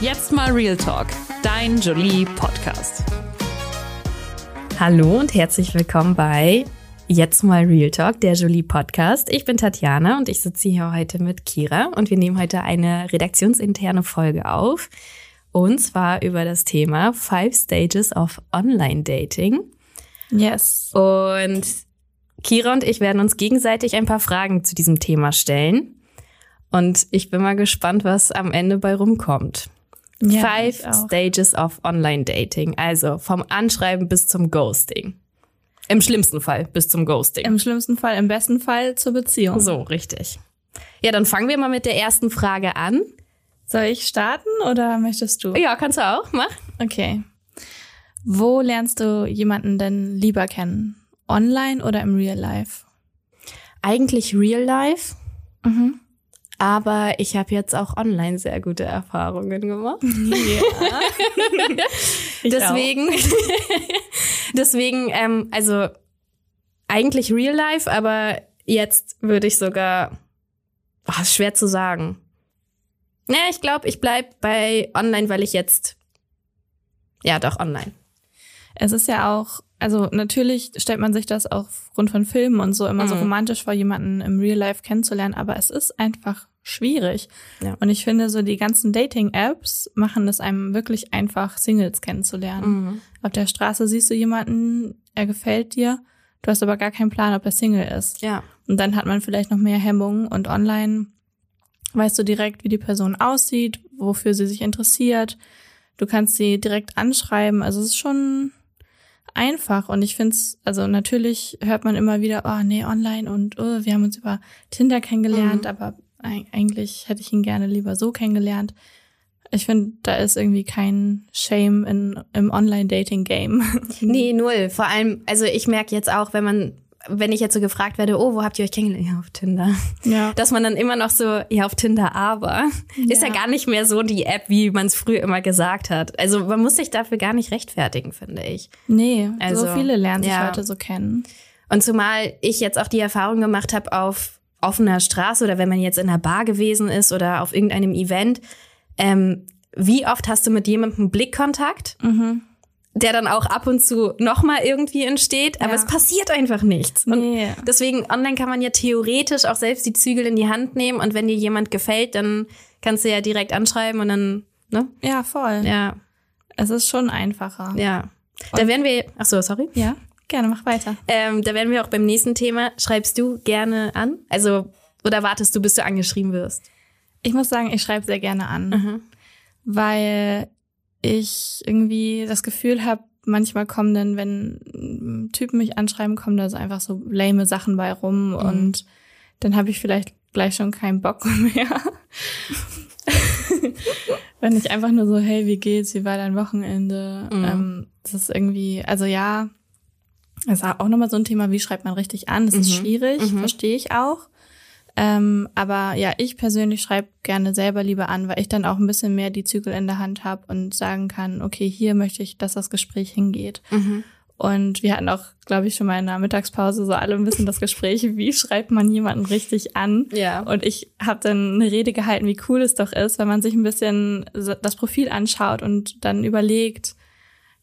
Jetzt mal Real Talk, dein Jolie Podcast. Hallo und herzlich willkommen bei Jetzt mal Real Talk, der Jolie Podcast. Ich bin Tatjana und ich sitze hier heute mit Kira und wir nehmen heute eine redaktionsinterne Folge auf. Und zwar über das Thema Five Stages of Online Dating. Yes. Und Kira und ich werden uns gegenseitig ein paar Fragen zu diesem Thema stellen. Und ich bin mal gespannt, was am Ende bei rumkommt. Ja, Five. Stages of Online Dating. Also vom Anschreiben bis zum Ghosting. Im schlimmsten Fall bis zum Ghosting. Im schlimmsten Fall, im besten Fall zur Beziehung. so, richtig. Ja, dann fangen wir mal mit der ersten Frage an. Soll ich starten oder möchtest du? Ja, kannst du auch. Mach. Okay. Wo lernst du jemanden denn lieber kennen? Online oder im Real Life? Eigentlich Real Life, Mhm. Aber ich habe jetzt auch online sehr gute Erfahrungen gemacht. Ja. Deswegen, deswegen, ähm, also eigentlich Real Life, aber jetzt würde ich sogar, oh, ist schwer zu sagen. Ja, ich glaube, ich bleib bei online, weil ich jetzt, ja, doch online. Es ist ja auch, also natürlich stellt man sich das auch aufgrund von Filmen und so immer so Mhm. romantisch vor, jemanden im Real Life kennenzulernen, aber es ist einfach schwierig. Ja. Und ich finde, so die ganzen Dating-Apps machen es einem wirklich einfach, Singles kennenzulernen. Auf der Straße siehst du jemanden, er gefällt dir, du hast aber gar keinen Plan, ob er Single ist. Ja. Und dann hat man vielleicht noch mehr Hemmungen und online weißt du direkt, wie die Person aussieht, wofür sie sich interessiert. Du kannst sie direkt anschreiben. Also es ist schon einfach und ich finde es, also natürlich hört man immer wieder, oh nee, online und oh, wir haben uns über Tinder kennengelernt, Mhm. aber eig- eigentlich hätte ich ihn gerne lieber so kennengelernt. Ich finde, da ist irgendwie kein Shame in, im Online-Dating-Game. Nee, null. Vor allem, also ich merke jetzt auch, wenn man, wenn ich jetzt so gefragt werde, oh, wo habt ihr euch kennengelernt? Ja, auf Tinder. Ja. Dass man dann immer noch so, ja, auf Tinder, aber ist ja Ja. gar nicht mehr so die App, wie man es früher immer gesagt hat. Also man muss sich dafür gar nicht rechtfertigen, finde ich. Nee, Also, so viele lernen sich ja. heute so kennen. Und zumal ich jetzt auch die Erfahrung gemacht habe auf offener Straße oder wenn man jetzt in einer Bar gewesen ist oder auf irgendeinem Event, ähm, wie oft hast du mit jemandem Blickkontakt, Mhm. Der dann auch ab und zu nochmal irgendwie entsteht, aber Ja. es passiert einfach nichts. Und Nee. deswegen online kann man ja theoretisch auch selbst die Zügel in die Hand nehmen und wenn dir jemand gefällt, dann kannst du ja direkt anschreiben und dann, ne? Ja, voll. Ja, Es ist schon einfacher. ja. Da werden wir, ach so, sorry. Ja, gerne, mach weiter. Ähm, da werden wir auch beim nächsten Thema. Schreibst du gerne an? Also, oder wartest du, bis du angeschrieben wirst? Ich muss sagen, ich schreibe sehr gerne an, Mhm. weil ich irgendwie das Gefühl habe, manchmal kommen dann, wenn mm, Typen mich anschreiben, kommen da so einfach so lame Sachen bei rum und dann habe ich vielleicht gleich schon keinen Bock mehr. wenn ich einfach nur so, hey, wie geht's, wie war dein Wochenende? Mhm. Ähm, das ist irgendwie, also ja, das ist auch nochmal so ein Thema, wie schreibt man richtig an? Das ist Mhm. schwierig, Mhm. verstehe ich auch. Ähm, aber ja, ich persönlich schreibe gerne selber lieber an, weil ich dann auch ein bisschen mehr die Zügel in der Hand habe und sagen kann, okay, hier möchte ich, dass das Gespräch hingeht. Mhm. Und wir hatten auch, glaube ich, schon mal in der Mittagspause so alle ein bisschen das Gespräch, wie schreibt man jemanden richtig an? Ja. Und ich habe dann eine Rede gehalten, wie cool es doch ist, wenn man sich ein bisschen das Profil anschaut und dann überlegt,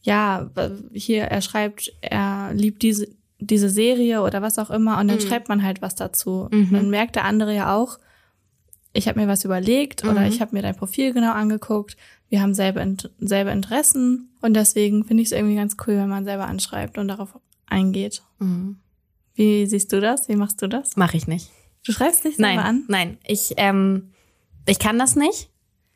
ja, hier, er schreibt, er liebt diese, diese Serie oder was auch immer und dann Mhm. schreibt man halt was dazu. Mhm. Dann merkt der andere ja auch, ich habe mir was überlegt oder Mhm. ich habe mir dein Profil genau angeguckt, wir haben selbe, Int- selbe Interessen und deswegen finde ich es irgendwie ganz cool, wenn man selber anschreibt und darauf eingeht. Mhm. Wie siehst du das? Wie machst du das? Mache ich nicht. Du schreibst nicht selber Nein, an? nein. Ich, ähm, ich kann das nicht.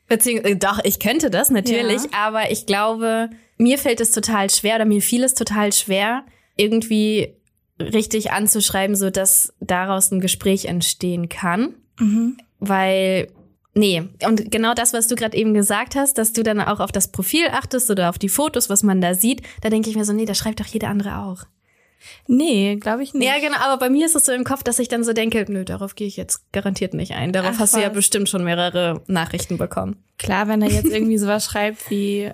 Beziehungsweise, doch, ich könnte das natürlich, Ja. aber ich glaube, mir fällt es total schwer oder mir fiel es total schwer, irgendwie richtig anzuschreiben, so dass daraus ein Gespräch entstehen kann. Mhm. Weil, nee, und genau das, was du gerade eben gesagt hast, dass du dann auch auf das Profil achtest oder auf die Fotos, was man da sieht, da denke ich mir so, nee, das schreibt doch jeder andere auch. Nee, glaube ich nicht. Ja, genau, aber bei mir ist es so im Kopf, dass ich dann so denke, nö, darauf gehe ich jetzt garantiert nicht ein. Darauf Ach, hast du ja was. bestimmt schon mehrere Nachrichten bekommen. Klar, wenn er jetzt irgendwie sowas schreibt wie,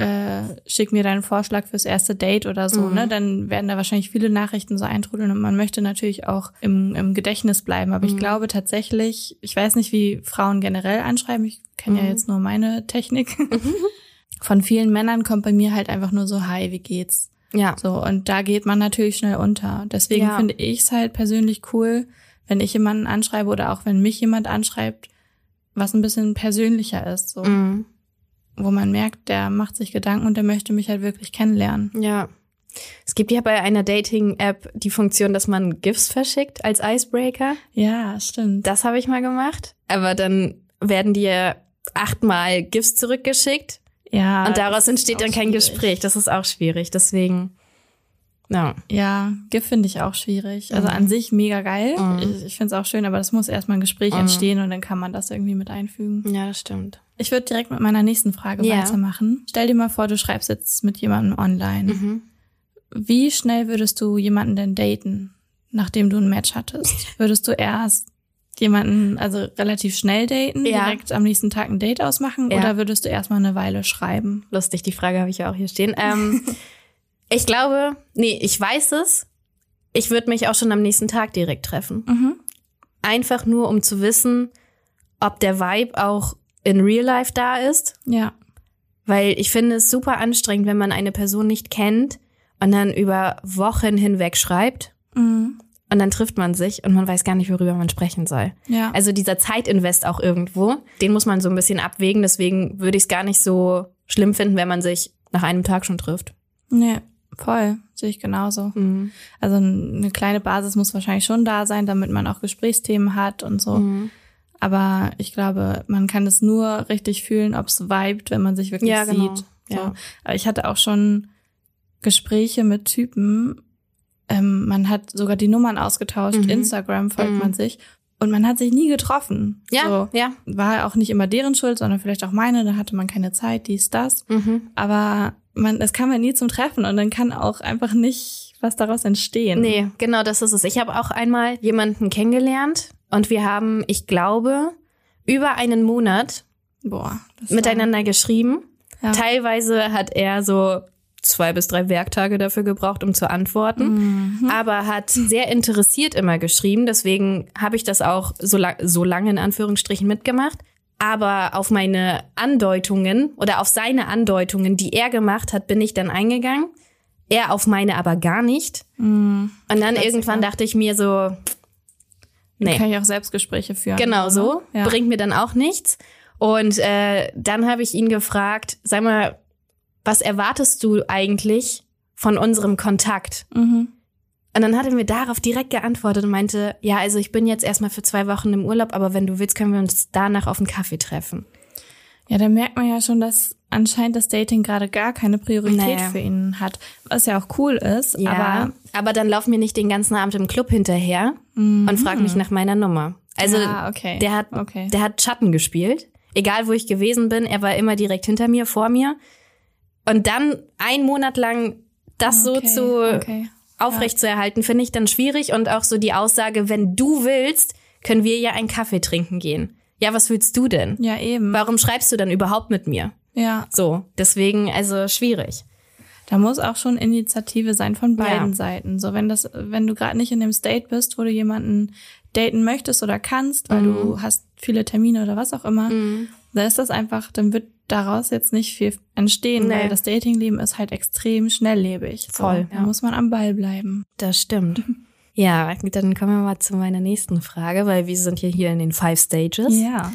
äh, schick mir deinen Vorschlag fürs erste Date oder so, Mhm. ne? Dann werden da wahrscheinlich viele Nachrichten so eintrudeln und man möchte natürlich auch im, im Gedächtnis bleiben. Aber ich Mhm. glaube tatsächlich, ich weiß nicht, wie Frauen generell anschreiben, ich kenne ja Mhm. jetzt nur meine Technik. Von vielen Männern kommt bei mir halt einfach nur so, hi, wie geht's? Ja. So, und da geht man natürlich schnell unter. Deswegen Ja. finde ich es halt persönlich cool, wenn ich jemanden anschreibe oder auch wenn mich jemand anschreibt, was ein bisschen persönlicher ist, so, Mhm. Wo man merkt, der macht sich Gedanken und der möchte mich halt wirklich kennenlernen. Ja. Es gibt ja bei einer Dating-App die Funktion, dass man GIFs verschickt als Icebreaker. Ja, stimmt. Das habe ich mal gemacht. Aber dann werden dir achtmal GIFs zurückgeschickt Ja. und daraus entsteht dann kein schwierig. Gespräch. Das ist auch schwierig. Deswegen, ja. Ja, GIF finde ich auch schwierig. Also Mhm. an sich mega geil. Mhm. Ich, ich finde es auch schön, aber das muss erstmal ein Gespräch Mhm. entstehen und dann kann man das irgendwie mit einfügen. Ja, das stimmt. Ich würde direkt mit meiner nächsten Frage Ja. weitermachen. Stell dir mal vor, du schreibst jetzt mit jemandem online. Mhm. Wie schnell würdest du jemanden denn daten, nachdem du ein Match hattest? Würdest du erst jemanden, also relativ schnell daten, Ja. direkt am nächsten Tag ein Date ausmachen Ja. oder würdest du erstmal eine Weile schreiben? Lustig, die Frage habe ich ja auch hier stehen. Ähm, ich glaube, nee, ich weiß es. Ich würde mich auch schon am nächsten Tag direkt treffen. Mhm. Einfach nur, um zu wissen, ob der Vibe auch in Real Life da ist. Ja. Weil ich finde es super anstrengend, wenn man eine Person nicht kennt und dann über Wochen hinweg schreibt Mhm. und dann trifft man sich und man weiß gar nicht, worüber man sprechen soll. Ja. Also dieser Zeitinvest auch irgendwo, den muss man so ein bisschen abwägen. Deswegen würde ich es gar nicht so schlimm finden, wenn man sich nach einem Tag schon trifft. nee, voll. Sehe ich genauso. Mhm. Also eine kleine Basis muss wahrscheinlich schon da sein, damit man auch Gesprächsthemen hat und so. Mhm. Aber ich glaube, man kann es nur richtig fühlen, ob es vibet, wenn man sich wirklich Ja, genau. sieht. So. Ja. Aber ich hatte auch schon Gespräche mit Typen. Ähm, man hat sogar die Nummern ausgetauscht. Mhm. Instagram folgt Mhm. man sich. Und man hat sich nie getroffen. Ja, So. ja. War auch nicht immer deren Schuld, sondern vielleicht auch meine. Da hatte man keine Zeit, dies, das. Mhm. Aber man, es kam ja nie zum Treffen und dann kann auch einfach nicht was daraus entstehen. Nee, genau das ist es. Ich habe auch einmal jemanden kennengelernt und wir haben, ich glaube, über einen Monat Boah. das war- miteinander geschrieben. Ja. Teilweise hat er so zwei bis drei Werktage dafür gebraucht, um zu antworten, Mhm. aber hat sehr interessiert immer geschrieben. Deswegen habe ich das auch so, lang, so lange in Anführungsstrichen mitgemacht. Aber auf meine Andeutungen oder auf seine Andeutungen, die er gemacht hat, bin ich dann eingegangen. Er auf meine aber gar nicht. Mhm. Und dann irgendwann dachte ich mir so, nee. Kann ich auch Selbstgespräche führen. Genau so. Ja. Bringt mir dann auch nichts. Und äh, dann habe ich ihn gefragt, sag mal, was erwartest du eigentlich von unserem Kontakt? Mhm. Und dann hat er mir darauf direkt geantwortet und meinte, ja, also ich bin jetzt erstmal für zwei Wochen im Urlaub, aber wenn du willst, können wir uns danach auf einen Kaffee treffen. Ja, da merkt man ja schon, dass anscheinend das Dating gerade gar keine Priorität Nee. für ihn hat. Was ja auch cool ist, Ja, aber aber dann lauf mir nicht den ganzen Abend im Club hinterher und frag mich nach meiner Nummer. Also ah, okay. der hat okay. Der hat Schatten gespielt. Egal, wo ich gewesen bin, er war immer direkt hinter mir, vor mir. Und dann ein Monat lang das okay, so zu okay. aufrecht zu erhalten, finde ich dann schwierig. Und auch so die Aussage, wenn du willst, können wir ja einen Kaffee trinken gehen. Ja, was willst du denn? Ja, eben. Warum schreibst du dann überhaupt mit mir? Ja, So, deswegen, also schwierig. da muss auch schon Initiative sein von beiden Ja. Seiten. So, wenn das, wenn du gerade nicht in dem State bist, wo du jemanden daten möchtest oder kannst, weil Mhm. du hast viele Termine oder was auch immer, dann ist das einfach, dann wird daraus jetzt nicht viel entstehen, Nee. weil das Datingleben ist halt extrem schnelllebig. So, Voll, Da ja. muss man am Ball bleiben. Das stimmt. Ja, dann kommen wir mal zu meiner nächsten Frage, weil wir sind ja hier in den Five Stages. Ja.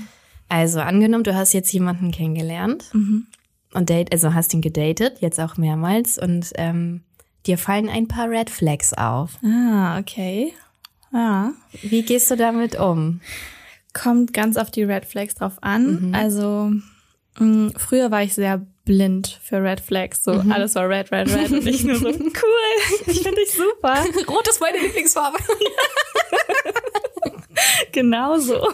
Also angenommen, du hast jetzt jemanden kennengelernt Mhm. und date, also hast ihn gedatet, jetzt auch mehrmals und ähm, dir fallen ein paar Red Flags auf. Ah, okay. Ja. Wie gehst du damit um? Kommt ganz auf die Red Flags drauf an. Mhm. Also mh, früher war ich sehr blind für Red Flags. So Mhm. alles war red, red, red und ich nur so cool. Ich finde dich super. Rot ist meine Lieblingsfarbe. Genau so.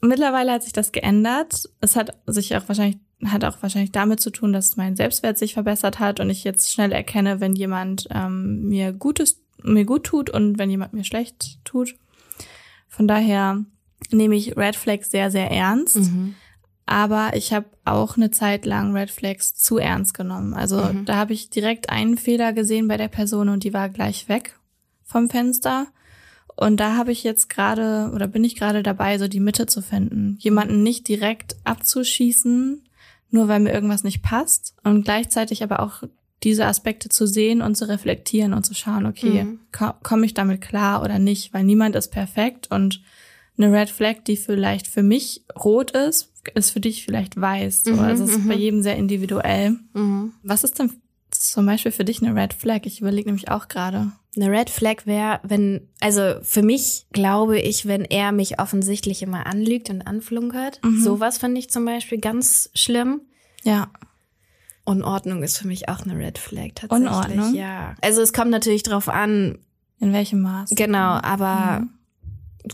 Mittlerweile hat sich das geändert. Es hat sich auch wahrscheinlich hat auch wahrscheinlich damit zu tun, dass mein Selbstwert sich verbessert hat und ich jetzt schnell erkenne, wenn jemand ähm, mir Gutes mir gut tut und wenn jemand mir schlecht tut. Von daher nehme ich Red Flags sehr sehr ernst. Mhm. Aber ich habe auch eine Zeit lang Red Flags zu ernst genommen. Also Mhm. da habe ich direkt einen Fehler gesehen bei der Person und die war gleich weg vom Fenster. Und da habe ich jetzt gerade oder bin ich gerade dabei, so die Mitte zu finden. Jemanden nicht direkt abzuschießen, nur weil mir irgendwas nicht passt. Und gleichzeitig aber auch diese Aspekte zu sehen und zu reflektieren und zu schauen, okay, Mhm. ko komme ich damit klar oder nicht? Weil niemand ist perfekt und eine Red Flag, die vielleicht für mich rot ist, ist für dich vielleicht weiß. So. Mhm, also es ist mhm. bei jedem sehr individuell. Mhm. Was ist denn zum Beispiel für dich eine Red Flag? Ich überlege nämlich auch gerade. Eine Red Flag wäre, wenn, also für mich glaube ich, wenn er mich offensichtlich immer anlügt und anflunkert. Mhm. Sowas finde ich zum Beispiel ganz schlimm. Ja. Unordnung ist für mich auch eine Red Flag tatsächlich. Unordnung? Ja. Also es kommt natürlich drauf an, In welchem Maß? genau, aber Mhm.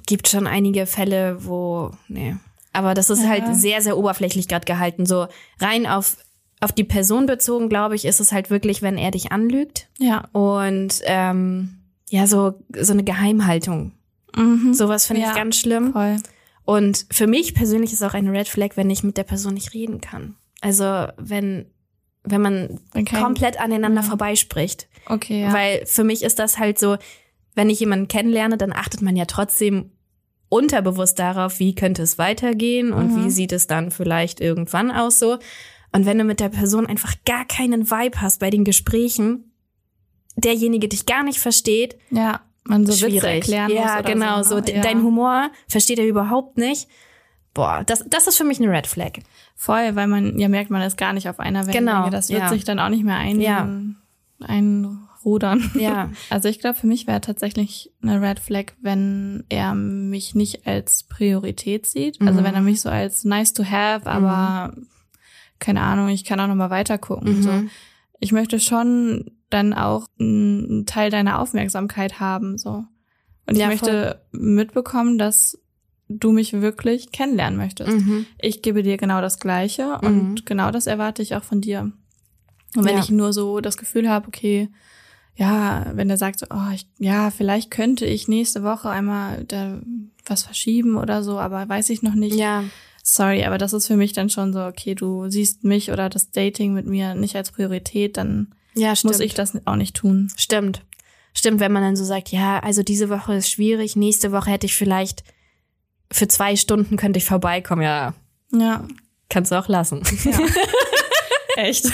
gibt schon einige Fälle, wo, nee. Aber das ist Ja. halt sehr, sehr oberflächlich gerade gehalten. So rein auf, auf die Person bezogen, glaube ich, ist es halt wirklich, wenn er dich anlügt. Ja. Und ähm, ja, so, so eine Geheimhaltung. Mhm. Sowas finde Ja. ich ganz schlimm. Voll. Und für mich persönlich ist auch eine Red Flag, wenn ich mit der Person nicht reden kann. Also wenn, wenn man kein- komplett aneinander Ja. vorbeispricht. Okay, ja. Weil für mich ist das halt so, wenn ich jemanden kennenlerne, dann achtet man ja trotzdem unterbewusst darauf, wie könnte es weitergehen und Mhm. wie sieht es dann vielleicht irgendwann aus so. Und wenn du mit der Person einfach gar keinen Vibe hast bei den Gesprächen, derjenige dich gar nicht versteht, ja. Man so Witze schwierig. erklären muss ja, oder genau, so. ne? ja. dein Humor versteht er überhaupt nicht. Boah, das, das ist für mich eine Red Flag. Voll, weil man ja merkt, man ist gar nicht auf einer Wellenlänge. Genau, Das wird ja. sich dann auch nicht mehr ein, Ja. einrudern. Ja. Also ich glaube, für mich wäre tatsächlich eine Red Flag, wenn er mich nicht als Priorität sieht. Also Mhm. wenn er mich so als nice to have, aber keine Ahnung, ich kann auch noch mal weiter gucken. Mhm. So. Ich möchte schon dann auch einen Teil deiner Aufmerksamkeit haben. So. Und ich Ja, möchte mitbekommen, dass du mich wirklich kennenlernen möchtest. Mhm. Ich gebe dir genau das Gleiche Mhm. und genau das erwarte ich auch von dir. Und wenn Ja. ich nur so das Gefühl habe, okay, ja, wenn er sagt so, oh, ich, ja, vielleicht könnte ich nächste Woche einmal da was verschieben oder so, aber weiß ich noch nicht. Ja, Sorry, aber das ist für mich dann schon so, okay, du siehst mich oder das Dating mit mir nicht als Priorität, dann ja, muss ich das auch nicht tun. Stimmt. Stimmt, wenn man dann so sagt, ja, also diese Woche ist schwierig, nächste Woche hätte ich vielleicht für zwei Stunden könnte ich vorbeikommen. Ja, Ja, kannst du auch lassen. ja. echt.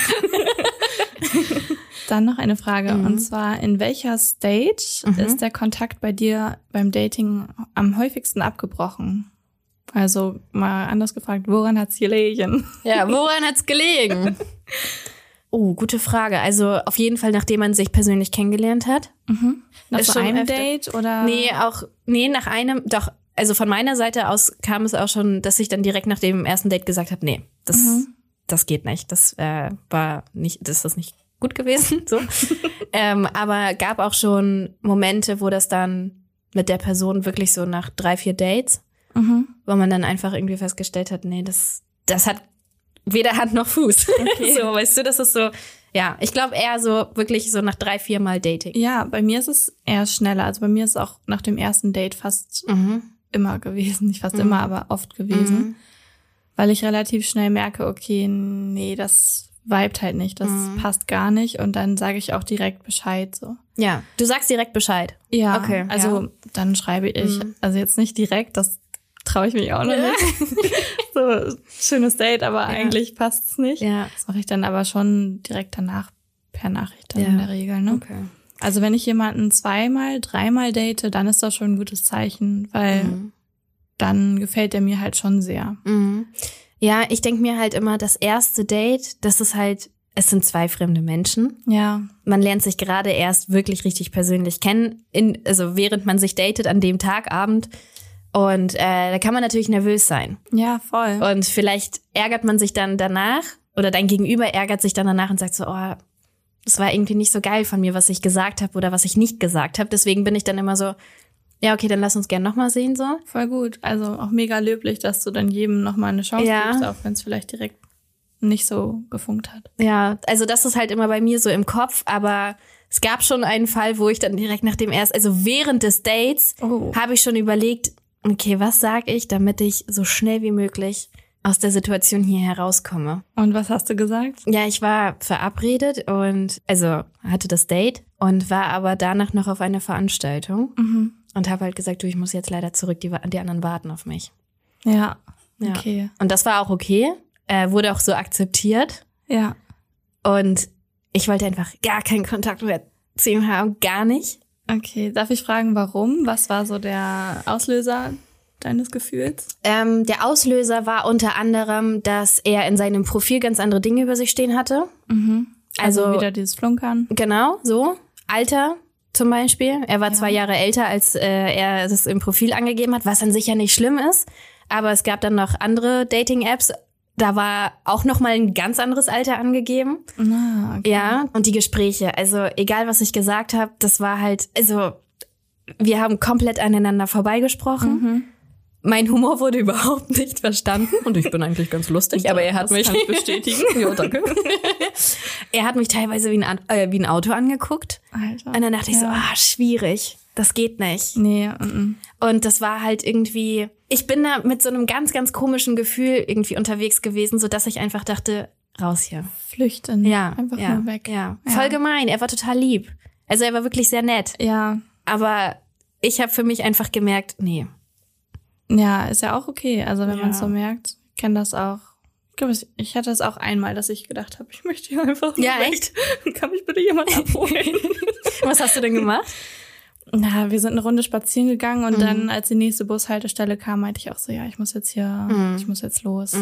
Dann noch eine Frage Mhm. und zwar in welcher Stage Mhm. ist der Kontakt bei dir beim Dating am häufigsten abgebrochen? Also mal anders gefragt, woran hat's gelegen? Ja, woran hat's gelegen? Oh, gute Frage. Also auf jeden Fall, nachdem man sich persönlich kennengelernt hat. Nach Ist so einem. Date oder? Nee, auch, nee, nach einem, doch, also von meiner Seite aus kam es auch schon, dass ich dann direkt nach dem ersten Date gesagt habe, nee, das, Mhm. das geht nicht. Das äh, war nicht, das ist nicht gut gewesen. So. ähm, aber gab auch schon Momente, wo das dann mit der Person wirklich so nach drei, vier Dates, Mhm. wo man dann einfach irgendwie festgestellt hat, nee, das, das hat weder Hand noch Fuß. Okay. so, weißt du, das ist so, ja, ich glaube eher so wirklich so nach drei, vier Mal Dating. Ja, bei mir ist es eher schneller. Also bei mir ist es auch nach dem ersten Date fast Mhm. Immer gewesen. Nicht fast Mhm. immer, aber oft gewesen. Mhm. Weil ich relativ schnell merke, okay, nee, das vibet halt nicht, das Mhm. passt gar nicht. Und dann sage ich auch direkt Bescheid so. Ja, du sagst direkt Bescheid. Ja, Okay, also ja. dann schreibe ich, Mhm. also jetzt nicht direkt, das traue ich mich auch noch nicht. so, schönes Date, aber eigentlich passt es nicht. Ja. Das mache ich dann aber schon direkt danach per Nachricht dann Ja. in der Regel. Ne? Okay. Also wenn ich jemanden zweimal, dreimal date, dann ist das schon ein gutes Zeichen, weil Mhm. dann gefällt er mir halt schon sehr. Mhm. Ja, ich denke mir halt immer, das erste Date, das ist halt, es sind zwei fremde Menschen. Ja, Man lernt sich gerade erst wirklich richtig persönlich kennen, in, also während man sich datet an dem Tag, Abend. Und äh, da kann man natürlich nervös sein. ja, voll. Und vielleicht ärgert man sich dann danach oder dein Gegenüber ärgert sich dann danach und sagt so, oh, das war irgendwie nicht so geil von mir, was ich gesagt habe oder was ich nicht gesagt habe. Deswegen bin ich dann immer so, ja, okay, dann lass uns gern nochmal sehen so. Voll gut. Also auch mega löblich, dass du dann jedem nochmal eine Chance Ja. gibst, auch wenn es vielleicht direkt nicht so gefunkt hat. Ja, also das ist halt immer bei mir so im Kopf, aber es gab schon einen Fall, wo ich dann direkt nach dem ersten, also während des Dates, Oh. habe ich schon überlegt, okay, was sag ich, damit ich so schnell wie möglich aus der Situation hier herauskomme. Und was hast du gesagt? Ja, ich war verabredet und also hatte das Date und war aber danach noch auf einer Veranstaltung Mhm. und habe halt gesagt, du, ich muss jetzt leider zurück, die, die anderen warten auf mich. Ja. Ja. Okay. Und das war auch okay, äh, wurde auch so akzeptiert Ja. und ich wollte einfach gar keinen Kontakt mehr zu ihm haben, gar nicht. Okay. Darf ich fragen, warum? Was war so der Auslöser deines Gefühls? Ähm, der Auslöser war unter anderem, dass er in seinem Profil ganz andere Dinge über sich stehen hatte. Mhm. Also, Also- wieder dieses Flunkern. Genau, so. Alter zum Beispiel. Er war Ja. zwei Jahre älter, als äh, er das im Profil angegeben hat, was an sich ja nicht schlimm ist. Aber es gab dann noch andere Dating-Apps. Da war auch noch mal ein ganz anderes Alter angegeben. Ah, okay. Ja, und die Gespräche. Also egal, was ich gesagt habe, das war halt, also wir haben komplett aneinander vorbeigesprochen. Mhm. Mein Humor wurde überhaupt nicht verstanden und ich bin eigentlich ganz lustig, aber er hat mich bestätigen. ja, danke. er hat mich teilweise wie ein, äh, wie ein Auto angeguckt Alter. und dann dachte ich so, Ja. ah, schwierig, das geht nicht. Nee, mm, Und das war halt irgendwie, ich bin da mit so einem ganz, ganz komischen Gefühl irgendwie unterwegs gewesen, so dass ich einfach dachte, raus hier. flüchten. Ja, Einfach ja, nur weg. Ja, Ja. voll gemein. Er war total lieb. Also er war wirklich sehr nett. Ja. Aber ich habe für mich einfach gemerkt, nee. Ja, ist ja auch okay. Also wenn Ja. man es so merkt, ich kenne das auch. Ich glaube, ich- hatte es auch einmal, dass ich gedacht habe, ich möchte hier einfach Ja, weg. echt? Kann mich bitte jemand abholen? Was hast du denn gemacht? Na, wir sind eine Runde spazieren gegangen und Mhm. dann, als die nächste Bushaltestelle kam, meinte ich auch so, ja, ich muss jetzt hier, Mhm. ich muss jetzt los.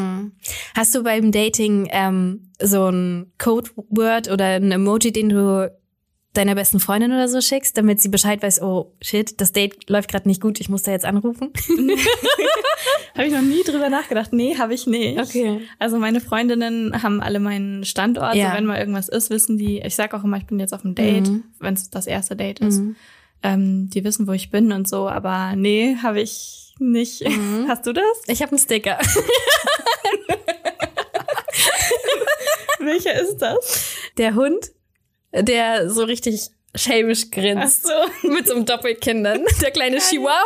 Hast du beim Dating ähm, so ein Codeword oder ein Emoji, den du deiner besten Freundin oder so schickst, damit sie Bescheid weiß, oh shit, das Date läuft gerade nicht gut, ich muss da jetzt anrufen? Habe ich noch nie drüber nachgedacht. Nee, habe ich nicht. Okay. Also meine Freundinnen haben alle meinen Standort. Ja. So, wenn mal irgendwas ist, wissen die, ich sag auch immer, ich bin jetzt auf einem Date, Mhm. wenn es das erste Date ist. Ähm, die wissen, wo ich bin und so, aber nee, habe ich nicht. Mhm. Hast du das? Ich habe einen Sticker. Welcher ist das? Der Hund, der so richtig schelmisch grinst. so. Mit so einem Doppelkindern. Der kleine Chihuahua.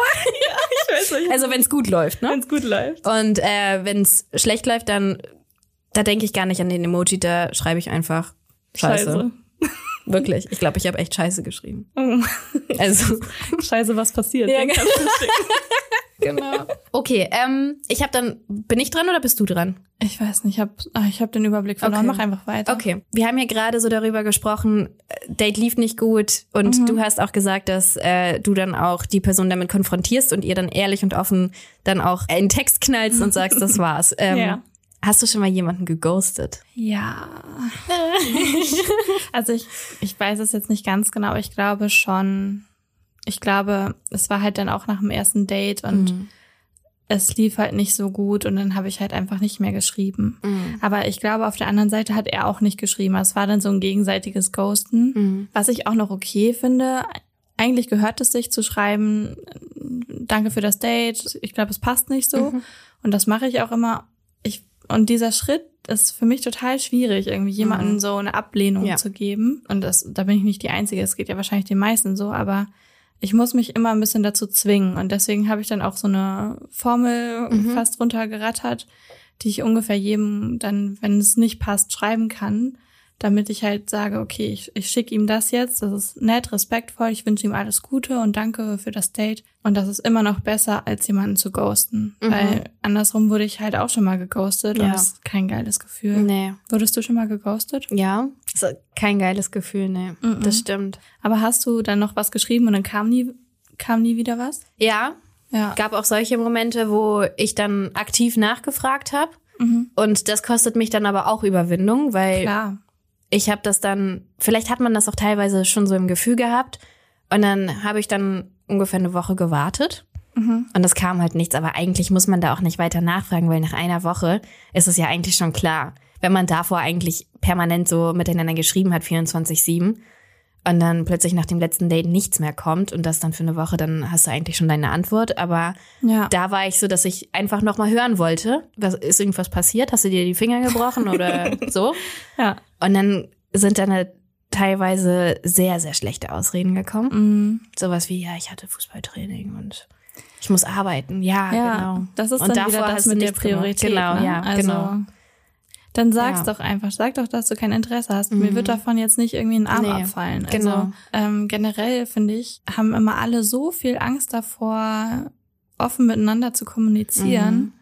Ich weiß nicht. Also wenn es gut läuft, ne? wenn es gut läuft. Und äh, wenn es schlecht läuft, dann da denke ich gar nicht an den Emoji, da schreibe ich einfach Scheiße. Wirklich. Ich glaube, ich habe echt Scheiße geschrieben. Oh. Also Scheiße, was passiert? Ja, genau. Okay, ähm, ich habe dann bin ich dran oder bist du dran? Ich weiß nicht, ich habe ich hab den Überblick verloren. Okay. Mach einfach weiter. Okay, wir haben ja gerade so darüber gesprochen, äh, Date lief nicht gut und du hast auch gesagt, dass äh, du dann auch die Person damit konfrontierst und ihr dann ehrlich und offen dann auch einen Text knallst und sagst, das war's. Ähm, Ja. Hast du schon mal jemanden geghostet? Ja. also ich, ich weiß es jetzt nicht ganz genau, aber ich glaube schon. Ich glaube, es war halt dann auch nach dem ersten Date und Mhm. es lief halt nicht so gut und dann habe ich halt einfach nicht mehr geschrieben. Mhm. Aber ich glaube, auf der anderen Seite hat er auch nicht geschrieben. Es war dann so ein gegenseitiges Ghosten, Mhm. was ich auch noch okay finde. Eigentlich gehört es sich zu schreiben, danke für das Date. Ich glaube, es passt nicht so. Mhm. Und das mache ich auch immer. Ich, und dieser Schritt ist für mich total schwierig, irgendwie jemandem Mhm. so eine Ablehnung Ja. zu geben. Und das, da bin ich nicht die Einzige. Es geht ja wahrscheinlich den meisten so, aber ich muss mich immer ein bisschen dazu zwingen. Und deswegen habe ich dann auch so eine Formel Mhm. fast runtergerattert, die ich ungefähr jedem dann, wenn es nicht passt, schreiben kann, damit ich halt sage, okay, ich, ich schicke ihm das jetzt, das ist nett, respektvoll, ich wünsche ihm alles Gute und danke für das Date. Und das ist immer noch besser, als jemanden zu ghosten. Mhm. Weil andersrum wurde ich halt auch schon mal geghostet und Ja. das ist kein geiles Gefühl. Nee. Wurdest du schon mal geghostet? Ja. Kein geiles Gefühl, nee. Mhm. Das stimmt. Aber hast du dann noch was geschrieben und dann kam nie, kam nie wieder was? Ja, Ja. gab auch solche Momente, wo ich dann aktiv nachgefragt habe. Mhm. Und das kostet mich dann aber auch Überwindung, weil Klar. Ich habe das dann, vielleicht hat man das auch teilweise schon so im Gefühl gehabt. Und dann habe ich dann ungefähr eine Woche gewartet. Mhm. Und es kam halt nichts, aber eigentlich muss man da auch nicht weiter nachfragen, weil nach einer Woche ist es ja eigentlich schon klar. Wenn man davor eigentlich permanent so miteinander geschrieben hat, 24-7, und dann plötzlich nach dem letzten Date nichts mehr kommt und das dann für eine Woche, dann hast du eigentlich schon deine Antwort. Aber Ja. da war ich so, dass ich einfach nochmal hören wollte. Was, ist irgendwas passiert? Hast du dir die Finger gebrochen oder so? ja. Und dann sind dann halt teilweise sehr, sehr schlechte Ausreden gekommen. Mhm. Sowas wie, ja, ich hatte Fußballtraining und ich muss arbeiten. Ja, Ja, genau. das ist Und dann wieder davor das hast mit der. Priorität. Genau, ne? ja, also, genau. Dann sag's Ja. doch einfach. Sag doch, dass du kein Interesse hast. Mir wird davon jetzt nicht irgendwie ein Arm Nee, abfallen. Also, genau. ähm, generell finde ich, haben immer alle so viel Angst davor, offen miteinander zu kommunizieren. Mhm.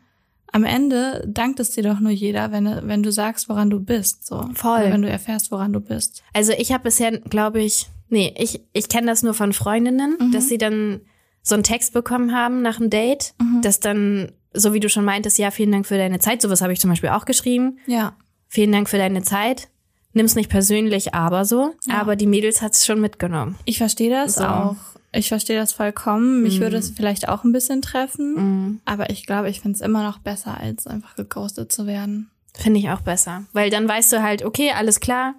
Am Ende dankt es dir doch nur jeder, wenn, wenn du sagst, woran du bist. So. Voll. Oder wenn du erfährst, woran du bist. Also ich habe bisher, glaube ich, nee, ich, ich kenne das nur von Freundinnen, Mhm. dass sie dann so einen Text bekommen haben nach einem Date, Mhm. das dann, so wie du schon meintest, ja, vielen Dank für deine Zeit. Sowas habe ich zum Beispiel auch geschrieben. Ja. Vielen Dank für deine Zeit. Nimm's nicht persönlich, aber so. Ja. Aber die Mädels hat's schon mitgenommen. Ich verstehe das So. auch. Ich verstehe das vollkommen. Mich Mhm. würde es vielleicht auch ein bisschen treffen. Mhm. Aber ich glaube, ich finde es immer noch besser, als einfach geghostet zu werden. Finde ich auch besser. Weil dann weißt du halt, okay, alles klar,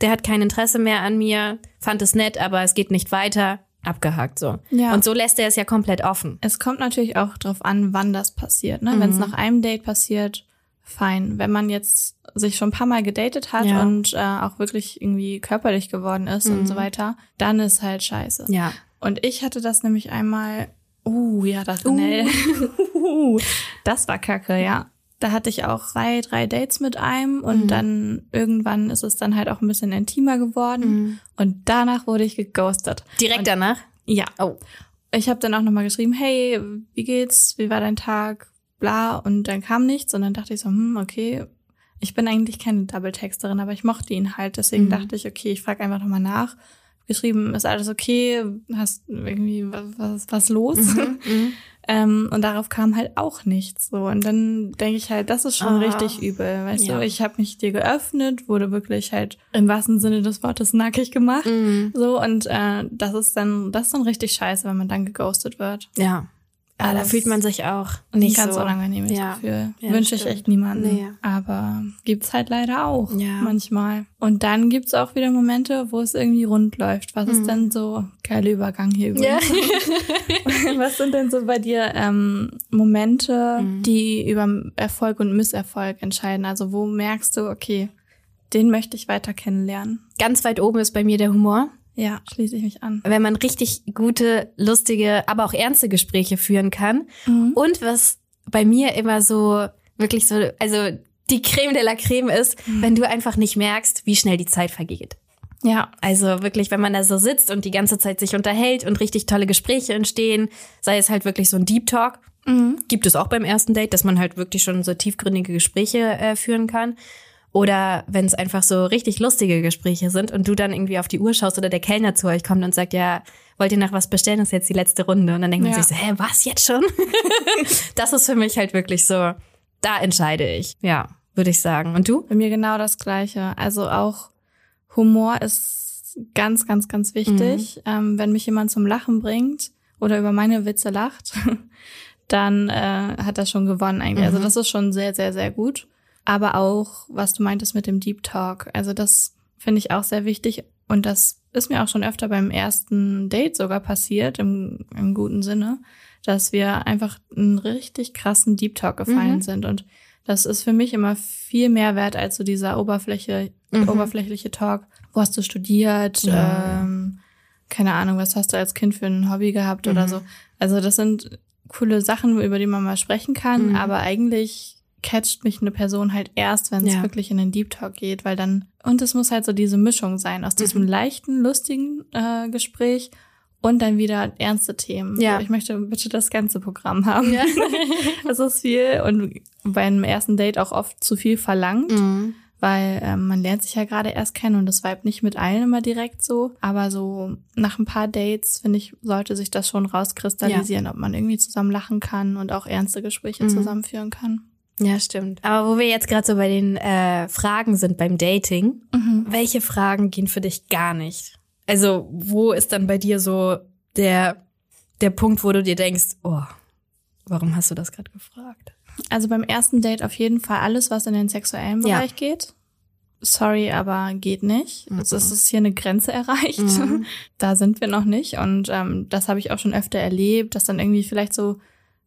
der hat kein Interesse mehr an mir, fand es nett, aber es geht nicht weiter, abgehakt so. Ja. Und so lässt er es ja komplett offen. Es kommt natürlich auch drauf an, wann das passiert. Ne? Wenn es Mhm. nach einem Date passiert, fein. Wenn man jetzt sich schon ein paar Mal gedatet hat Ja. und äh, auch wirklich irgendwie körperlich geworden ist und Mhm. so weiter, dann ist halt scheiße. Ja. Und ich hatte das nämlich einmal, uh, ja, das, uh. das war kacke, ja. Da hatte ich auch zwei, drei Dates mit einem und Mhm. dann irgendwann ist es dann halt auch ein bisschen intimer geworden Mhm. und danach wurde ich geghostet. Direkt Und- danach? Ja. Oh. Ich habe dann auch nochmal geschrieben, hey, wie geht's? Wie war dein Tag? Bla. Und dann kam nichts und dann dachte ich so, hm, okay. Ich bin eigentlich keine Double-Texterin, aber ich mochte ihn halt. Deswegen Mhm. dachte ich, okay, ich frage einfach nochmal nach. Geschrieben, ist alles okay? Hast irgendwie was, was, was los? Mhm. ähm, und darauf kam halt auch nichts. So. Und dann denke ich halt, das ist schon Ah. richtig übel. Weißt Ja. du, ich habe mich dir geöffnet, wurde wirklich halt im wahrsten Sinne des Wortes nackig gemacht. Mhm. So, und äh, das ist dann, das ist dann richtig scheiße, wenn man dann geghostet wird. Ja. Ja, da Das- fühlt man sich auch nicht ganz so. unangenehmes Ja. Gefühl. Ja, Wünsche ich echt niemanden. Nee. Aber gibt's halt leider auch Ja. manchmal. Und dann gibt's auch wieder Momente, wo es irgendwie rund läuft. Was Mhm. ist denn so, geiler Übergang hier übrigens. Was sind denn so bei dir ähm, Momente, Mhm. die über Erfolg und Misserfolg entscheiden? Also wo merkst du, okay, den möchte ich weiter kennenlernen? Ganz weit oben ist bei mir der Humor. Ja, schließe ich mich an. Wenn man richtig gute, lustige, aber auch ernste Gespräche führen kann. Mhm. Und was bei mir immer so wirklich so, also die Creme de la Creme ist, Mhm. wenn du einfach nicht merkst, wie schnell die Zeit vergeht. Ja, Also wirklich, wenn man da so sitzt und die ganze Zeit sich unterhält und richtig tolle Gespräche entstehen, sei es halt wirklich so ein Deep Talk, mhm. gibt es auch beim ersten Date, dass man halt wirklich schon so tiefgründige Gespräche äh, führen kann. Oder wenn es einfach so richtig lustige Gespräche sind und du dann irgendwie auf die Uhr schaust oder der Kellner zu euch kommt und sagt, ja, wollt ihr nach was bestellen? Das ist jetzt die letzte Runde. Und dann denkt man Ja. sich so, hä, was jetzt schon? das ist für mich halt wirklich so, da entscheide ich. Ja, würde ich sagen. Und du? Bei mir genau das Gleiche. Also auch Humor ist ganz, ganz, ganz wichtig. Ähm, wenn mich jemand zum Lachen bringt oder über meine Witze lacht, dann äh, hat das schon gewonnen eigentlich. Also Mhm. das ist schon sehr, sehr, sehr gut. Aber auch, was du meintest mit dem Deep Talk. Also das finde ich auch sehr wichtig. Und das ist mir auch schon öfter beim ersten Date sogar passiert, im, im guten Sinne, dass wir einfach einen richtig krassen Deep Talk gefallen Mhm. sind. Und das ist für mich immer viel mehr wert als so dieser Oberfläche, Mhm. oberflächliche Talk. Wo hast du studiert? Ja. Ähm, keine Ahnung, was hast du als Kind für ein Hobby gehabt oder Mhm. so. Also das sind coole Sachen, über die man mal sprechen kann, Mhm. aber eigentlich catcht mich eine Person halt erst, wenn es Ja. wirklich in den Deep Talk geht, weil dann, und es muss halt so diese Mischung sein aus diesem Mhm. leichten, lustigen äh, Gespräch und dann wieder ernste Themen. Ja. Ich möchte bitte das ganze Programm haben. Ja. Das ist viel und beim ersten Date auch oft zu viel verlangt, Mhm. weil ähm, man lernt sich ja gerade erst kennen und das Vibe nicht mit allen immer direkt so. Aber so nach ein paar Dates, finde ich, sollte sich das schon rauskristallisieren, ob man irgendwie zusammen lachen kann und auch ernste Gespräche Mhm. zusammenführen kann. Ja, stimmt. Aber wo wir jetzt gerade so bei den äh, Fragen sind beim Dating, welche Fragen gehen für dich gar nicht? Also, wo ist dann bei dir so der, der Punkt, wo du dir denkst, oh, warum hast du das gerade gefragt? Also beim ersten Date auf jeden Fall alles, was in den sexuellen Ja. Bereich geht. Sorry, aber geht nicht. Mhm. Es ist hier eine Grenze erreicht. Mhm. Da sind wir noch nicht. Und ähm, das habe ich auch schon öfter erlebt, dass dann irgendwie vielleicht so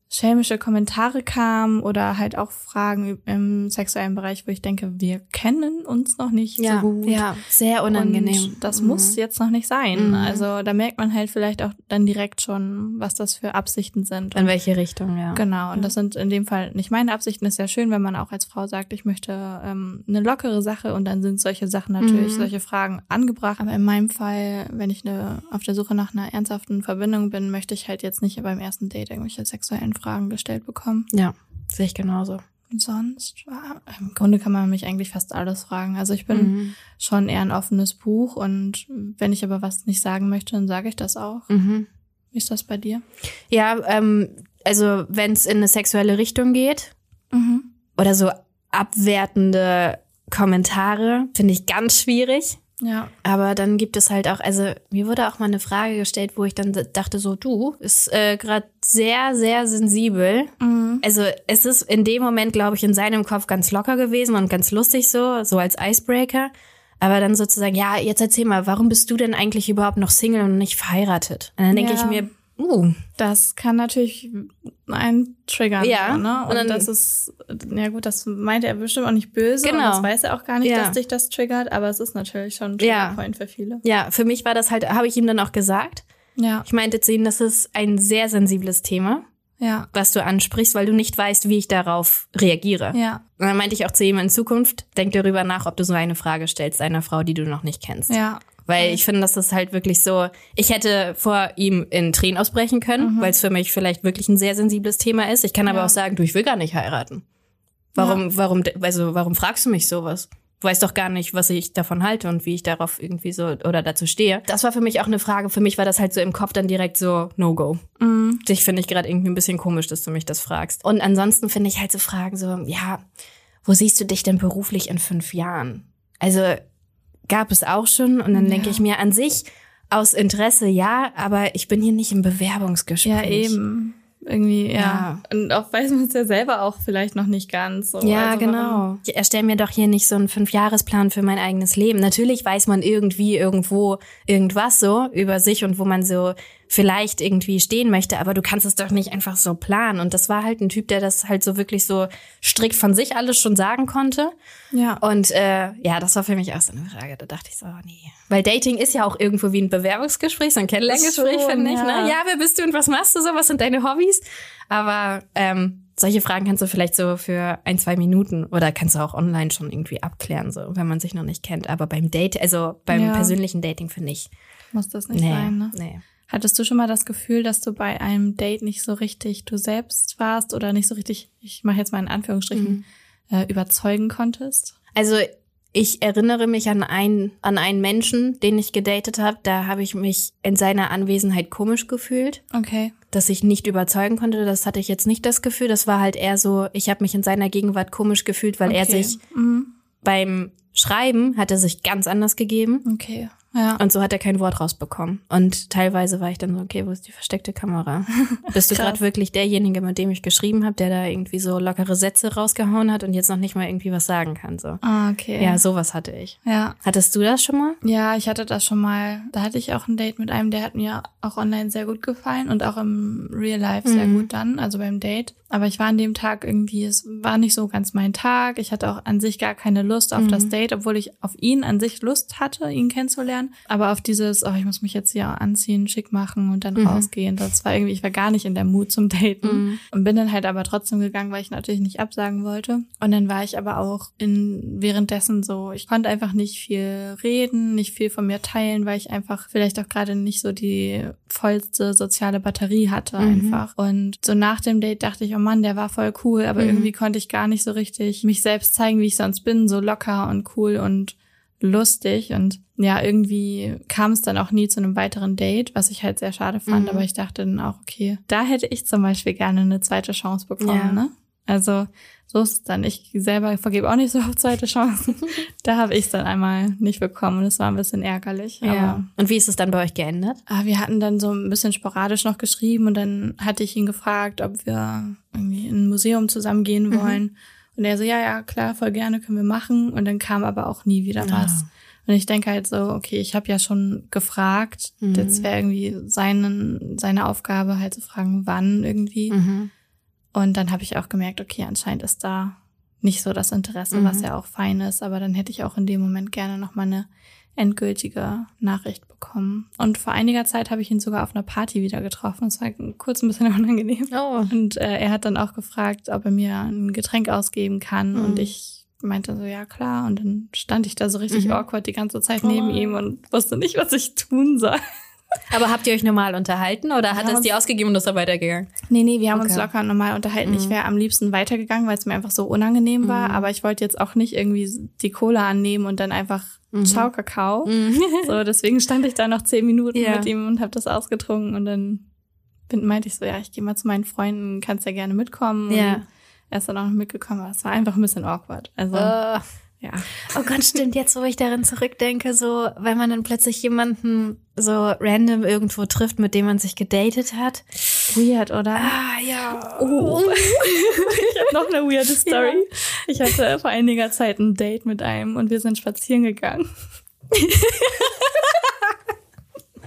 schelmische Kommentare kamen oder halt auch Fragen im sexuellen Bereich, wo ich denke, wir kennen uns noch nicht ja, so gut. Ja, sehr unangenehm. Und das Mhm. muss jetzt noch nicht sein. Mhm. Also da merkt man halt vielleicht auch dann direkt schon, was das für Absichten sind. In welche Richtung, ja. Genau, und das sind in dem Fall nicht meine Absichten. Ist ja schön, wenn man auch als Frau sagt, ich möchte ähm, eine lockere Sache und dann sind solche Sachen natürlich, Mhm. solche Fragen angebracht. Aber in meinem Fall, wenn ich eine, auf der Suche nach einer ernsthaften Verbindung bin, möchte ich halt jetzt nicht beim ersten Date irgendwelche sexuellen Fragen gestellt bekommen. Ja, sehe ich genauso. Und sonst, ja, im Grunde kann man mich eigentlich fast alles fragen. Also ich bin Mhm. schon eher ein offenes Buch und wenn ich aber was nicht sagen möchte, dann sage ich das auch. Mhm. Wie ist das bei dir? Ja, ähm, also wenn es in eine sexuelle Richtung geht Mhm. oder so abwertende Kommentare, finde ich ganz schwierig. Ja. Aber dann gibt es halt auch, also mir wurde auch mal eine Frage gestellt, wo ich dann dachte so, du, ist äh, gerade sehr, sehr sensibel. Mhm. Also es ist in dem Moment, glaube ich, in seinem Kopf ganz locker gewesen und ganz lustig so, so als Icebreaker. Aber dann sozusagen, ja, jetzt erzähl mal, warum bist du denn eigentlich überhaupt noch Single und nicht verheiratet? Und dann denke Ja. ich mir, uh, Das kann natürlich einen triggern. Ja, ne? und Und, dann- das ist, ja gut, das meint er bestimmt auch nicht böse. Genau. Und das weiß er auch gar nicht, Ja. dass dich das triggert, aber es ist natürlich schon ein Ja. Triggerpoint für viele. ja, für mich war das halt, habe ich ihm dann auch gesagt. Ja, Ich meinte zu ihm, das ist ein sehr sensibles Thema, ja, was du ansprichst, weil du nicht weißt, wie ich darauf reagiere. ja, Und dann meinte ich auch zu ihm in Zukunft, denk darüber nach, ob du so eine Frage stellst einer Frau, die du noch nicht kennst. ja. Weil ich finde, das ist halt wirklich so, ich hätte vor ihm in Tränen ausbrechen können, weil es für mich vielleicht wirklich ein sehr sensibles Thema ist. Ich kann aber Mhm. Ja. auch sagen, du, ich will gar nicht heiraten. Warum, warum, also warum fragst du mich sowas? Du weißt doch gar nicht, was ich davon halte und wie ich darauf irgendwie so oder dazu stehe. Das war für mich auch eine Frage. Für mich war das halt so im Kopf dann direkt so No-Go. Mhm. Dich finde ich gerade irgendwie ein bisschen komisch, dass du mich das fragst. Und ansonsten finde ich halt so Fragen so, ja, wo siehst du dich denn beruflich in fünf Jahren? Also gab es auch schon und dann Ja. denke ich mir an sich aus Interesse ja, aber ich bin hier nicht im Bewerbungsgespräch. Ja, eben. Irgendwie, ja. Ja. Und auch weiß man es ja selber auch vielleicht noch nicht ganz. So. Ja, Also genau. Ich erstelle mir doch hier nicht so einen Fünfjahresplan für mein eigenes Leben. Natürlich weiß man irgendwie irgendwo irgendwas so über sich und wo man so vielleicht irgendwie stehen möchte, aber du kannst es doch nicht einfach so planen. Und das war halt ein Typ, der das halt so wirklich so strikt von sich alles schon sagen konnte. Ja. Und äh, ja, das war für mich auch so eine Frage. Da dachte ich so, oh nee. Weil Dating ist ja auch irgendwo wie ein Bewerbungsgespräch, so ein Kennenlerngespräch, finde ich. ja. Ne? Ja, wer bist du und was machst du so? Was sind deine Hobbys? Aber ähm, solche Fragen kannst du vielleicht so für ein, zwei Minuten oder kannst du auch online schon irgendwie abklären, so wenn man sich noch nicht kennt. Aber beim Date, also beim Ja. persönlichen Dating finde ich, Muss das nicht nee, sein, ne? nee. Hattest du schon mal das Gefühl, dass du bei einem Date nicht so richtig du selbst warst oder nicht so richtig, ich mache jetzt mal in Anführungsstrichen, Mhm. äh, überzeugen konntest? Also ich erinnere mich an einen, an einen Menschen, den ich gedatet habe. Da habe ich mich in seiner Anwesenheit komisch gefühlt. Okay. dass ich nicht überzeugen konnte. Das hatte ich jetzt nicht das Gefühl. Das war halt eher so, ich habe mich in seiner Gegenwart komisch gefühlt, weil er okay. sich Mhm. beim Schreiben hat er sich ganz anders gegeben Okay. Ja. und so hat er kein Wort rausbekommen. Und teilweise war ich dann so, okay, wo ist die versteckte Kamera? Bist du gerade wirklich derjenige, mit dem ich geschrieben habe, der da irgendwie so lockere Sätze rausgehauen hat und jetzt noch nicht mal irgendwie was sagen kann? So. Ah, okay. Ja, sowas hatte ich. Ja. Hattest du das schon mal? Ja, ich hatte das schon mal. Da hatte ich auch ein Date mit einem, der hat mir auch online sehr gut gefallen und auch im Real Life sehr Mhm. gut dann, also beim Date. Aber ich war an dem Tag irgendwie, es war nicht so ganz mein Tag. Ich hatte auch an sich gar keine Lust auf Mhm. das Date, obwohl ich auf ihn an sich Lust hatte, ihn kennenzulernen. Aber auf dieses, oh, ich muss mich jetzt hier anziehen, schick machen und dann Mhm. rausgehen. Das war irgendwie, ich war gar nicht in der Mut zum Daten. Mhm. Und bin dann halt aber trotzdem gegangen, weil ich natürlich nicht absagen wollte. Und dann war ich aber auch in währenddessen so, ich konnte einfach nicht viel reden, nicht viel von mir teilen, weil ich einfach vielleicht auch gerade nicht so die vollste soziale Batterie hatte Mhm. einfach. Und so nach dem Date dachte ich, oh Mann, der war voll cool, aber Mhm. irgendwie konnte ich gar nicht so richtig mich selbst zeigen, wie ich sonst bin, so locker und cool und lustig und ja, irgendwie kam es dann auch nie zu einem weiteren Date, was ich halt sehr schade fand, Mhm. aber ich dachte dann auch, okay, da hätte ich zum Beispiel gerne eine zweite Chance bekommen, Ja. ne? Also so ist es dann. Ich selber vergebe auch nicht so auf zweite Chancen. da habe ich es dann einmal nicht bekommen und es war ein bisschen ärgerlich. Aber Und wie ist es dann bei euch geändert? Ah, wir hatten dann so ein bisschen sporadisch noch geschrieben und dann hatte ich ihn gefragt, ob wir irgendwie in ein Museum zusammen gehen Mhm. wollen. Und er so, ja, ja, klar, voll gerne können wir machen. Und dann kam aber auch nie wieder was. Ah. Und ich denke halt so, okay, ich habe ja schon gefragt. Mhm. Jetzt wäre irgendwie seinen, seine Aufgabe halt zu fragen, wann irgendwie. Mhm. Und dann habe ich auch gemerkt, okay, anscheinend ist da nicht so das Interesse, Mhm. was ja auch fein ist. Aber dann hätte ich auch in dem Moment gerne nochmal eine endgültige Nachricht bekommen. Und vor einiger Zeit habe ich ihn sogar auf einer Party wieder getroffen. Das war kurz ein bisschen unangenehm. Oh. Und äh, er hat dann auch gefragt, ob er mir ein Getränk ausgeben kann. Mhm. Und ich meinte so, ja klar. Und dann stand ich da so richtig Mhm. awkward die ganze Zeit neben Oh. ihm und wusste nicht, was ich tun soll. Aber habt ihr euch normal unterhalten oder hat es dir ausgegeben und ist er weitergegangen? Nee, nee, wir haben uns Okay. locker und normal unterhalten. Ich Mhm. wäre am liebsten weitergegangen, weil es mir einfach so unangenehm war. Mhm. Aber ich wollte jetzt auch nicht irgendwie die Cola annehmen und dann einfach Mhm. Ciao Kakao. Mhm. So, deswegen stand ich da noch zehn Minuten Ja. mit ihm und habe das ausgetrunken. Und dann bin, meinte ich so, ja, ich gehe mal zu meinen Freunden, kannst ja gerne mitkommen. Ja. Er ist dann auch noch mitgekommen, aber es war einfach ein bisschen awkward. Also, Oh. Ja. oh Gott, stimmt. Jetzt, wo ich daran zurückdenke, so, wenn man dann plötzlich jemanden so random irgendwo trifft, mit dem man sich gedatet hat. Weird, oder? Ah, ja. Oh. ich habe noch eine weirde Story. Ich hatte vor einiger Zeit ein Date mit einem und wir sind spazieren gegangen.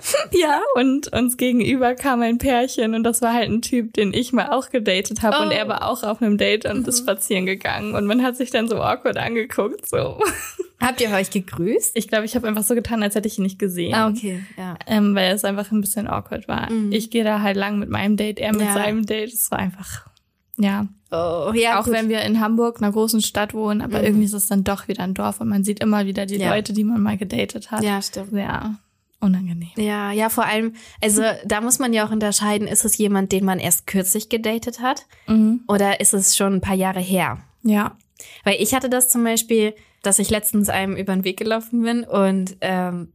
ja, und uns gegenüber kam ein Pärchen und das war halt ein Typ, den ich mal auch gedatet habe und Oh. er war auch auf einem Date und ist spazieren gegangen und man hat sich dann so awkward angeguckt, so. Habt ihr euch gegrüßt? Ich glaube, ich habe einfach so getan, als hätte ich ihn nicht gesehen. Ah, okay, ja. Ähm, weil es einfach ein bisschen awkward war. Mhm. Ich gehe da halt lang mit meinem Date, er mit Ja. seinem Date. Es war einfach, ja, Oh, ja, auch gut. wenn wir in Hamburg, einer großen Stadt wohnen, aber Mhm. irgendwie ist es dann doch wieder ein Dorf und man sieht immer wieder die Ja. Leute, die man mal gedatet hat. Ja, stimmt. Sehr unangenehm. Ja, ja, vor allem, also da muss man ja auch unterscheiden, ist es jemand, den man erst kürzlich gedatet hat Mhm. oder ist es schon ein paar Jahre her? Ja. Weil ich hatte das zum Beispiel, dass ich letztens einem über den Weg gelaufen bin und ähm,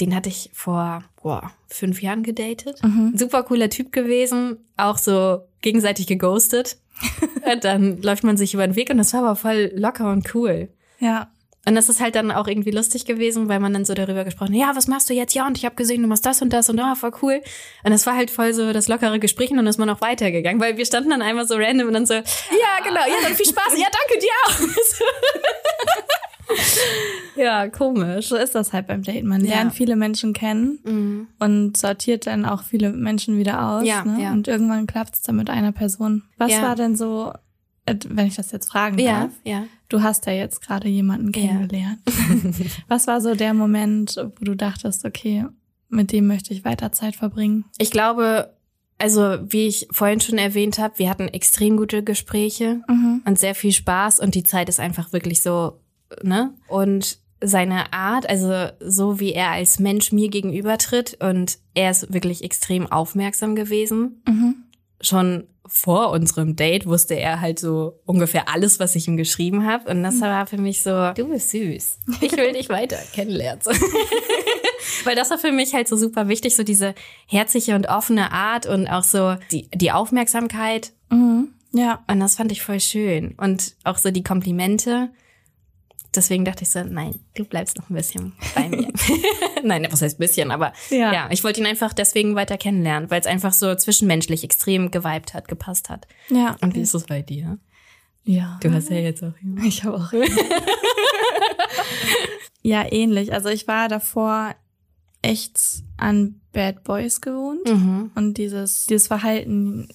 den hatte ich vor boah, fünf Jahren gedatet. Mhm. Super cooler Typ gewesen, auch so gegenseitig geghostet. dann läuft man sich über den Weg und das war aber voll locker und cool. Ja. Und das ist halt dann auch irgendwie lustig gewesen, weil man dann so darüber gesprochen hat, ja, was machst du jetzt? Ja, und ich habe gesehen, du machst das und das und oh, voll cool. Und das war halt voll so das lockere Gespräch und dann ist man auch weitergegangen, weil wir standen dann einmal so random und dann so, ja, genau, ja, dann viel Spaß, ja, danke dir auch. ja, komisch. So ist das halt beim Daten. Man Ja. lernt viele Menschen kennen Mhm. und sortiert dann auch viele Menschen wieder aus. Ja, ne? ja. Und irgendwann klappt es dann mit einer Person. Was Ja. war denn so, wenn ich das jetzt fragen Ja, darf? ja. Du hast ja jetzt gerade jemanden Ja. kennengelernt. Was war so der Moment, wo du dachtest, okay, mit dem möchte ich weiter Zeit verbringen? Ich glaube, also wie ich vorhin schon erwähnt habe, wir hatten extrem gute Gespräche Mhm. und sehr viel Spaß und die Zeit ist einfach wirklich so, ne? Und seine Art, also so wie er als Mensch mir gegenübertritt und er ist wirklich extrem aufmerksam gewesen. Mhm. Schon vor unserem Date wusste er halt so ungefähr alles, was ich ihm geschrieben habe und das war für mich so, du bist süß. Ich will dich weiter kennenlernen. Weil das war für mich halt so super wichtig, so diese herzliche und offene Art und auch so die, die Aufmerksamkeit Mhm. Ja. und das fand ich voll schön. Und auch so die Komplimente. Deswegen dachte ich so, nein, du bleibst noch ein bisschen bei mir. nein, was heißt bisschen, aber Ja. ja, ich wollte ihn einfach deswegen weiter kennenlernen, weil es einfach so zwischenmenschlich extrem geweibt hat, gepasst hat. Ja. Und wie ist es bei dir? Ja. Du hast ja jetzt auch jemanden. Ich habe auch. ja, ähnlich. Also ich war davor echt an Bad Boys gewohnt Mhm. und dieses, dieses Verhalten,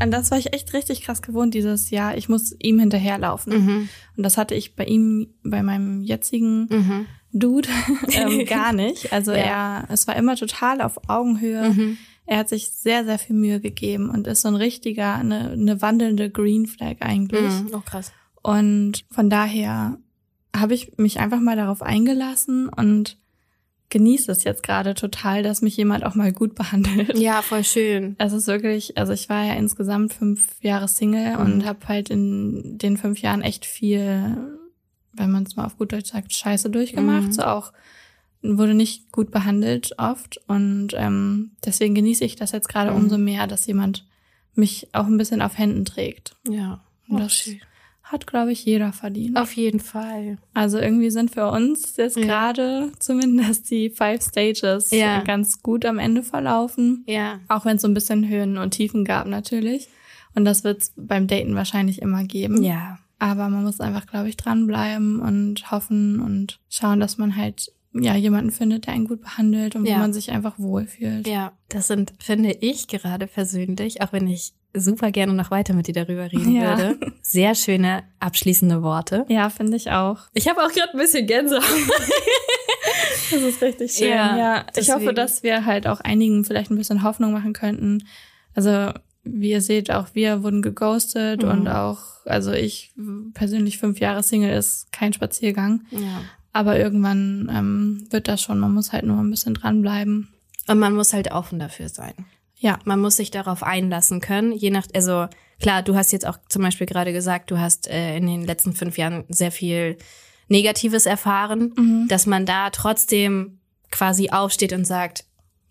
an das war ich echt richtig krass gewohnt, dieses, ja, ich muss ihm hinterherlaufen. Mhm. Und das hatte ich bei ihm, bei meinem jetzigen Mhm. Dude ähm, gar nicht. Also Ja. er, es war immer total auf Augenhöhe. Mhm. Er hat sich sehr, sehr viel Mühe gegeben und ist so ein richtiger, eine, eine wandelnde Green Flag eigentlich. Mhm. Oh, krass. Und von daher habe ich mich einfach mal darauf eingelassen und genieße es jetzt gerade total, dass mich jemand auch mal gut behandelt. Ja, voll schön. Es ist wirklich, also ich war ja insgesamt fünf Jahre Single Mhm. und habe halt in den fünf Jahren echt viel, wenn man es mal auf gut Deutsch sagt, Scheiße durchgemacht. Mhm. So auch wurde nicht gut behandelt oft und ähm, deswegen genieße ich das jetzt gerade Mhm. umso mehr, dass jemand mich auch ein bisschen auf Händen trägt. Ja. Und Oh, das schön. Hat, glaube ich, jeder verdient. Auf jeden Fall. Also irgendwie sind für uns jetzt Ja. gerade zumindest die Five Stages Ja. ganz gut am Ende verlaufen. Ja. Auch wenn es so ein bisschen Höhen und Tiefen gab natürlich. Und das wird es beim Daten wahrscheinlich immer geben. Ja. Aber man muss einfach, glaube ich, dranbleiben und hoffen und schauen, dass man halt ja jemanden findet, der einen gut behandelt und Ja. wo man sich einfach wohlfühlt. Ja, das sind, finde ich gerade persönlich, auch wenn ich super gerne noch weiter mit dir darüber reden ja. würde. Sehr schöne abschließende Worte. Ja, finde ich auch. Ich habe auch gerade ein bisschen Gänsehaut. das ist richtig schön. Ja, ja ich hoffe, dass wir halt auch einigen vielleicht ein bisschen Hoffnung machen könnten. Also wie ihr seht, auch wir wurden geghostet mhm. und auch, also ich persönlich fünf Jahre Single ist kein Spaziergang. Ja. Aber irgendwann ähm, wird das schon, man muss halt nur ein bisschen dranbleiben. Und man muss halt offen dafür sein. Ja. Man muss sich darauf einlassen können, je nach, also klar, du hast jetzt auch zum Beispiel gerade gesagt, du hast äh, in den letzten fünf Jahren sehr viel Negatives erfahren, mhm. dass man da trotzdem quasi aufsteht und sagt,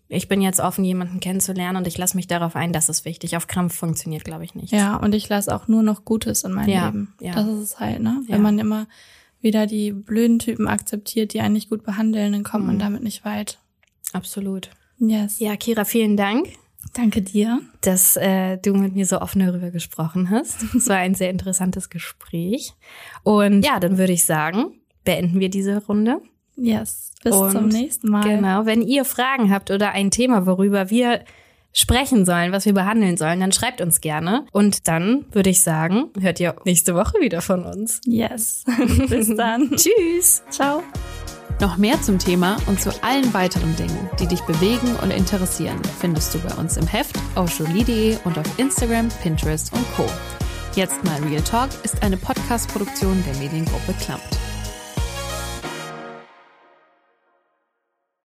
ich bin jetzt offen, jemanden kennenzulernen und ich lasse mich darauf ein, das ist wichtig. Auf Krampf funktioniert, glaube ich, nicht. Ja, und ich lasse auch nur noch Gutes in meinem ja, Leben. Ja. Das ist es halt, ne? Wenn ja. man immer wieder die blöden Typen akzeptiert, die einen nicht gut behandeln, dann kommt mhm. man damit nicht weit. Absolut. Yes. Ja, Kira, vielen Dank. Danke dir. Dass äh, du mit mir so offen darüber gesprochen hast. Es war ein sehr interessantes Gespräch. Und ja, dann würde ich sagen, beenden wir diese Runde. Yes. Bis Und zum nächsten Mal. Genau. Wenn ihr Fragen habt oder ein Thema, worüber wir sprechen sollen, was wir behandeln sollen, dann schreibt uns gerne. Und dann würde ich sagen, hört ihr nächste Woche wieder von uns. Yes. Bis dann. Tschüss. Ciao. Noch mehr zum Thema und zu allen weiteren Dingen, die dich bewegen und interessieren, findest du bei uns im Heft, auf jolie.de und auf Instagram, Pinterest und Co. Jetzt mal Real Talk ist eine Podcast-Produktion der Mediengruppe Klammt.